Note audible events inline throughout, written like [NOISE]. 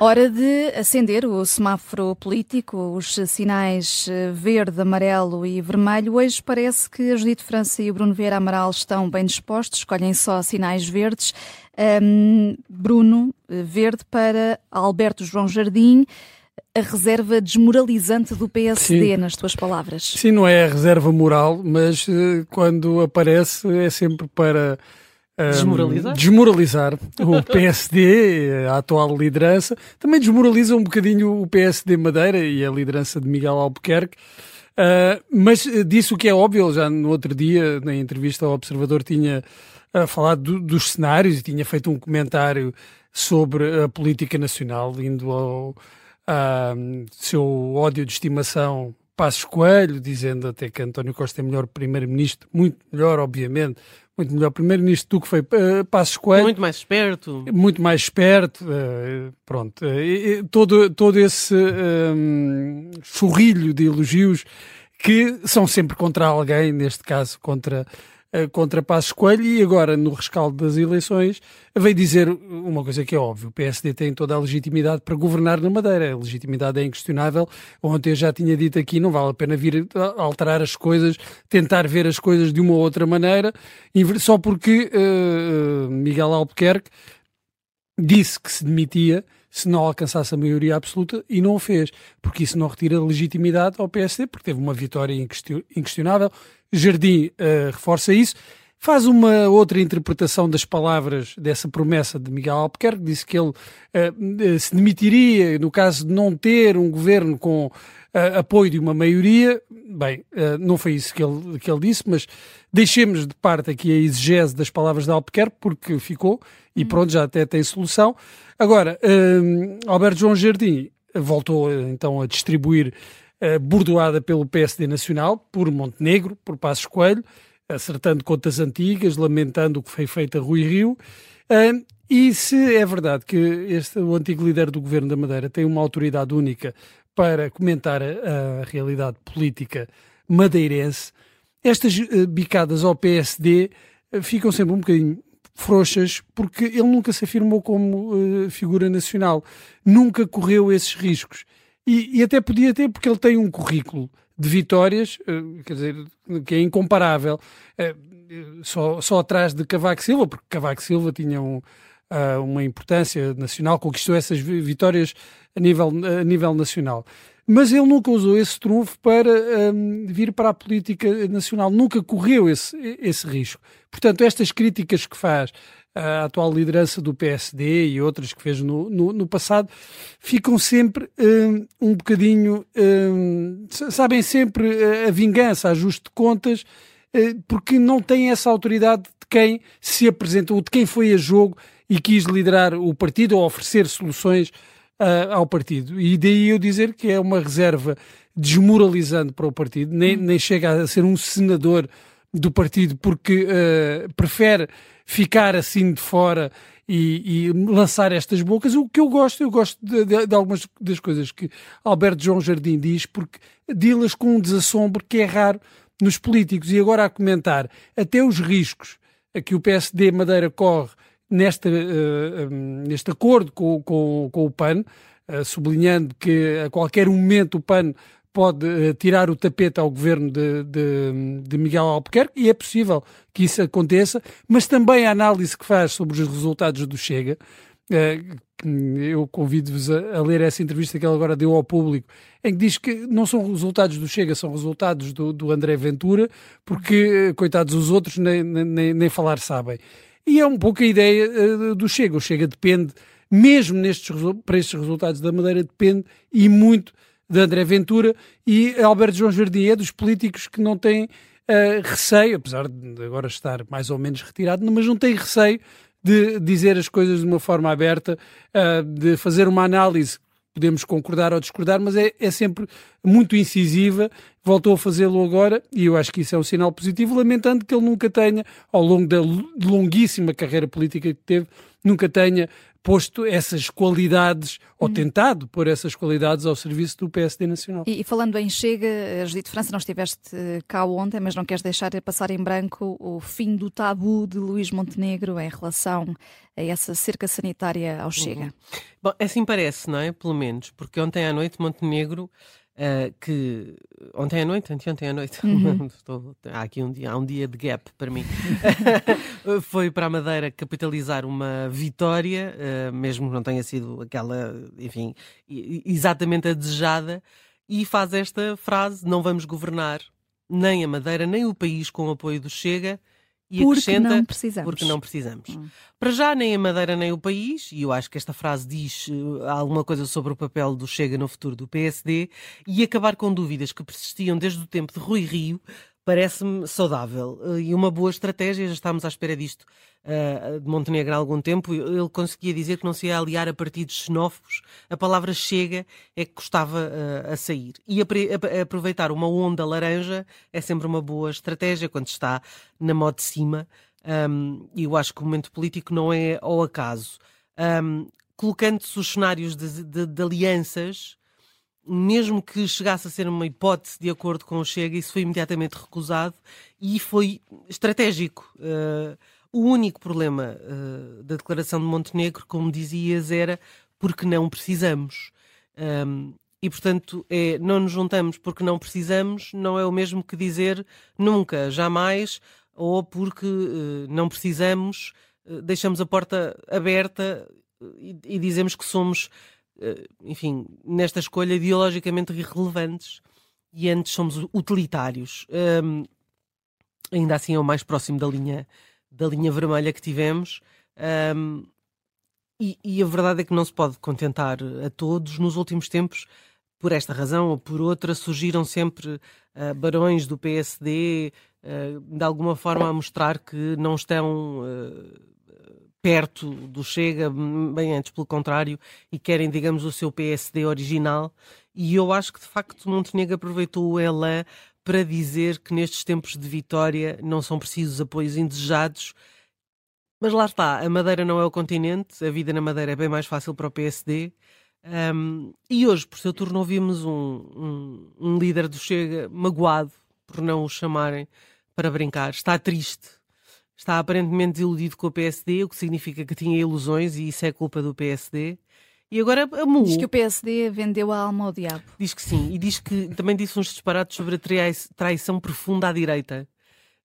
Hora de acender o semáforo político, os sinais eh, verde, amarelo e vermelho. Hoje parece que a Judite França e o Bruno Vieira Amaral estão bem dispostos, escolhem só sinais verdes. Um, Bruno, eh, verde para Alberto João Jardim, a reserva desmoralizante do PSD, Sim. nas tuas palavras. Sim, não é a reserva moral, mas uh, quando aparece é sempre para Desmoralizar? desmoralizar o [LAUGHS] PSD, a atual liderança. Também desmoraliza um bocadinho o PSD Madeira e a liderança de Miguel Albuquerque. Uh, mas disse o que é óbvio, já no outro dia, na entrevista ao Observador, tinha uh, falado do, dos cenários e tinha feito um comentário sobre a política nacional, indo ao uh, seu ódio de estimação Passos Coelho, dizendo até que António Costa é melhor primeiro-ministro, muito melhor, obviamente, muito melhor primeiro-ministro do que foi uh, Passos Coelho. Muito mais esperto. Muito mais esperto, uh, pronto. Uh, todo, todo esse um, churrilho de elogios que são sempre contra alguém, neste caso contra contra Passos Coelho e agora, no rescaldo das eleições, veio dizer uma coisa que é óbvio: o PSD tem toda a legitimidade para governar na Madeira. A legitimidade é inquestionável. Ontem eu já tinha dito aqui: não vale a pena vir alterar as coisas, tentar ver as coisas de uma ou outra maneira, só porque uh, Miguel Albuquerque disse que se demitia se não alcançasse a maioria absoluta e não o fez, porque isso não retira legitimidade ao PSD, porque teve uma vitória inquestionável. Jardim uh, reforça isso. Faz uma outra interpretação das palavras dessa promessa de Miguel Albuquerque, disse que ele uh, se demitiria no caso de não ter um governo com uh, apoio de uma maioria. Bem, não foi isso que ele, que ele disse, mas deixemos de parte aqui a exegese das palavras de Albuquerque, porque ficou, e uhum. pronto, já até tem solução. Agora, Alberto João Jardim voltou então a distribuir uh, bordoada pelo PSD Nacional, por Montenegro, por Passos Coelho, acertando contas antigas, lamentando o que foi feito a Rui Rio. E se é verdade que este, o antigo líder do governo da Madeira tem uma autoridade única para comentar a, a realidade política madeirense, estas uh, bicadas ao PSD uh, ficam sempre um bocadinho frouxas porque ele nunca se afirmou como uh, figura nacional, nunca correu esses riscos. E, e, até podia ter, porque ele tem um currículo de vitórias, eh, quer dizer, que é incomparável, eh, só, só atrás de Cavaco Silva, porque Cavaco Silva tinha um, ah, uma importância nacional, conquistou essas vitórias a nível, a nível nacional. Mas ele nunca usou esse trunfo para um, vir para a política nacional, nunca correu esse, esse risco. Portanto, estas críticas que faz a atual liderança do PSD e outras que fez no, no, no passado, ficam sempre um, um bocadinho, um, sabem sempre a vingança, ajuste de contas, uh, porque não têm essa autoridade de quem se apresentou, de quem foi a jogo e quis liderar o partido ou oferecer soluções uh, ao partido. E daí eu dizer que é uma reserva desmoralizante para o partido, nem, nem chega a ser um senador do partido porque uh, prefere ficar assim de fora e, e, lançar estas bocas. O que eu gosto, eu gosto de, de, de, algumas das coisas que Alberto João Jardim diz, porque dilas com um desassombro que é raro nos políticos. E agora a comentar até os riscos a que o PSD Madeira corre nesta, uh, eh, um, neste acordo com, com, com o PAN, uh, sublinhando que a qualquer momento o PAN pode uh, tirar o tapete ao governo de, de, de, Miguel Albuquerque, e é possível que isso aconteça, mas também a análise que faz sobre os resultados do Chega, uh, eu convido-vos a, a, ler essa entrevista que ele agora deu ao público, em que diz que não são resultados do Chega, são resultados do, do André Ventura, porque, uh, coitados, os outros nem, nem, nem, falar sabem. E é um pouco a ideia do Chega. O Chega depende, mesmo nestes, para estes resultados da Madeira, depende e muito de André Ventura e Alberto João Jardim é dos políticos que não têm uh, receio, apesar de agora estar mais ou menos retirado, mas não tem receio de dizer as coisas de uma forma aberta, uh, de fazer uma análise. Podemos concordar ou discordar, mas é, é sempre muito incisiva, voltou a fazê-lo agora e eu acho que isso é um sinal positivo, lamentando que ele nunca tenha, ao longo da longuíssima carreira política que teve, nunca tenha posto essas qualidades, ou uhum. tentado pôr essas qualidades ao serviço do PSD Nacional. E, e falando em Chega, Judito França, não estiveste cá ontem, mas não queres deixar de passar em branco o fim do tabu de Luís Montenegro em relação a essa cerca sanitária ao Chega. Uhum. Bom, assim parece, não é? Pelo menos, porque ontem à noite Montenegro Uh, que ontem à noite, anteontem à noite, [LAUGHS] uhum. Estou, há aqui um dia, há um dia de gap para mim, [LAUGHS] foi para a Madeira capitalizar uma vitória, uh, mesmo que não tenha sido aquela, enfim, exatamente a desejada, e faz esta frase: não vamos governar nem a Madeira nem o país com o apoio do Chega e porque acrescenta não precisamos. porque não precisamos. Hum. Para já, nem a Madeira nem o país, e eu acho que esta frase diz uh, alguma coisa sobre o papel do Chega no futuro do PSD, e acabar com dúvidas que persistiam desde o tempo de Rui Rio, parece-me saudável eh, e uma boa estratégia. Já estávamos à espera disto uh, de Montenegro há algum tempo. Ele conseguia dizer que não se ia aliar a partidos xenófobos. A palavra chega é que custava uh, a sair. E aproveitar uma onda laranja é sempre uma boa estratégia quando está na moda de cima. E eu acho que o momento político não é ao acaso. Colocando-se os cenários de, de, de alianças mesmo que chegasse a ser uma hipótese de acordo com o Chega, isso foi imediatamente recusado e foi estratégico. Uh, o único problema uh, da declaração de Montenegro, como dizias, era porque não precisamos. Um, e, portanto, é, não nos juntamos porque não precisamos, não é o mesmo que dizer nunca, jamais, ou porque uh, não precisamos, deixamos a porta aberta e, e dizemos que somos enfim, nesta escolha ideologicamente irrelevantes e antes somos utilitários. Um, ainda assim é o mais próximo da linha, da linha vermelha que tivemos. Um, e, e, a verdade é que não se pode contentar a todos. Nos últimos tempos, por esta razão ou por outra, surgiram sempre uh, barões do PSD, uh, de alguma forma a mostrar que não estão uh, perto do Chega, bem antes, pelo contrário, e querem, digamos, o seu PSD original. E eu acho que, de facto, Montenegro aproveitou o Elan para dizer que nestes tempos de vitória não são precisos apoios indesejados. Mas lá está, a Madeira não é o continente, a vida na Madeira é bem mais fácil para o PSD. Um, e hoje, por seu turno, ouvimos um, um, um líder do Chega magoado por não o chamarem para brincar. Está triste está aparentemente desiludido com o PSD, o que significa que tinha ilusões e isso é culpa do PSD. E agora amou. Diz que o PSD vendeu a alma ao diabo. Diz que sim. E diz que também disse uns disparados sobre a traição profunda à direita,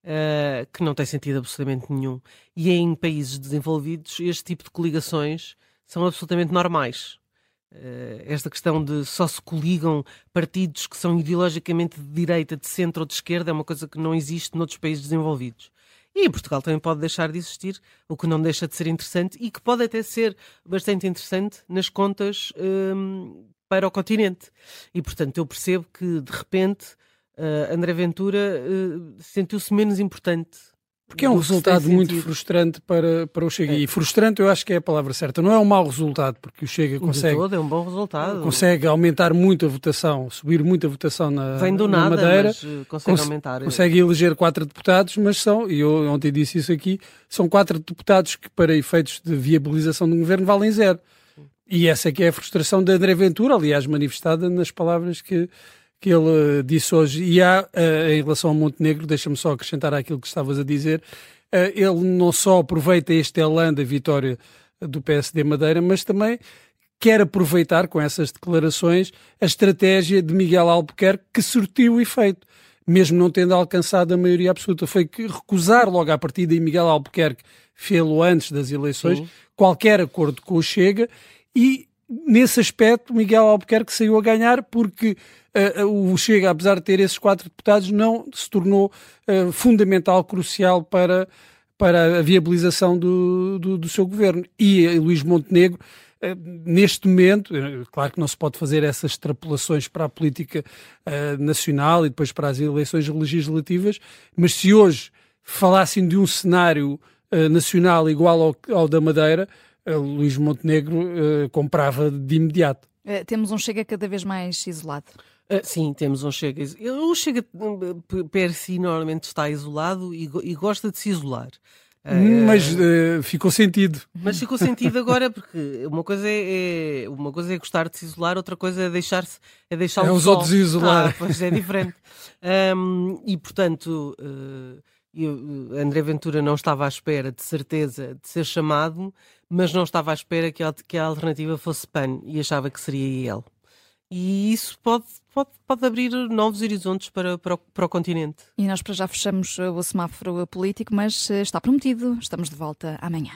uh, que não tem sentido absolutamente nenhum. E em países desenvolvidos, este tipo de coligações são absolutamente normais. Uh, esta questão de só se coligam partidos que são ideologicamente de direita, de centro ou de esquerda é uma coisa que não existe noutros países desenvolvidos. E Portugal também pode deixar de existir, o que não deixa de ser interessante e que pode até ser bastante interessante nas contas um, para o continente. E, portanto, eu percebo que, de repente, uh, André Ventura uh, sentiu-se menos importante porque é um resultado muito frustrante para, para o Chega. É. E frustrante eu acho que é a palavra certa. Não é um mau resultado, porque o Chega consegue. todo é um bom resultado. Consegue aumentar muito a votação, subir muito a votação na, Vem do na nada, Madeira. Mas eh, consegue aumentar. Consegue eleger quatro deputados, mas são, e eu ontem disse isso aqui, são quatro deputados que, para efeitos de viabilização do governo, valem zero. E essa é que é a frustração de André Ventura, aliás, manifestada nas palavras que que ele uh, disse hoje. E há, uh, em relação ao Montenegro, deixa-me só acrescentar aquilo que estavas a dizer, uh, ele não só aproveita este elan da vitória do PSD Madeira, mas também quer aproveitar com essas declarações a estratégia de Miguel Albuquerque que surtiu efeito, mesmo não tendo alcançado a maioria absoluta. Foi que recusar logo à partida, e Miguel Albuquerque fê-lo antes das eleições, Sim. qualquer acordo com o Chega e nesse aspecto, Miguel Albuquerque saiu a ganhar porque uh, o Chega, apesar de ter esses quatro deputados, não se tornou uh, fundamental, crucial para, para a viabilização do, do, do seu governo. E uh, Luís Montenegro, neste momento, claro que não se pode fazer essas extrapolações para a política nacional e depois para as eleições legislativas, mas se hoje falassem de um cenário nacional igual ao, ao da Madeira, Luís Montenegro comprava de imediato. temos um Chega cada vez mais isolado. Uh, sim, temos um Chega. O Chega per si normalmente está isolado e, e gosta de se isolar. Uh, mas uh, ficou sentido. Mas ficou sentido agora porque uma coisa é, é, uma coisa é gostar de se isolar, outra coisa é deixar-se é deixar é os outros isolar. Ah, pois é diferente. [LAUGHS] um, e portanto, uh, eu, André Ventura não estava à espera de certeza de ser chamado, mas não estava à espera que a, que a alternativa fosse PAN e achava que seria ele. E isso pode, pode, pode abrir novos horizontes para, para, o, para o continente. E nós para já fechamos o semáforo político, mas está prometido. Estamos de volta amanhã.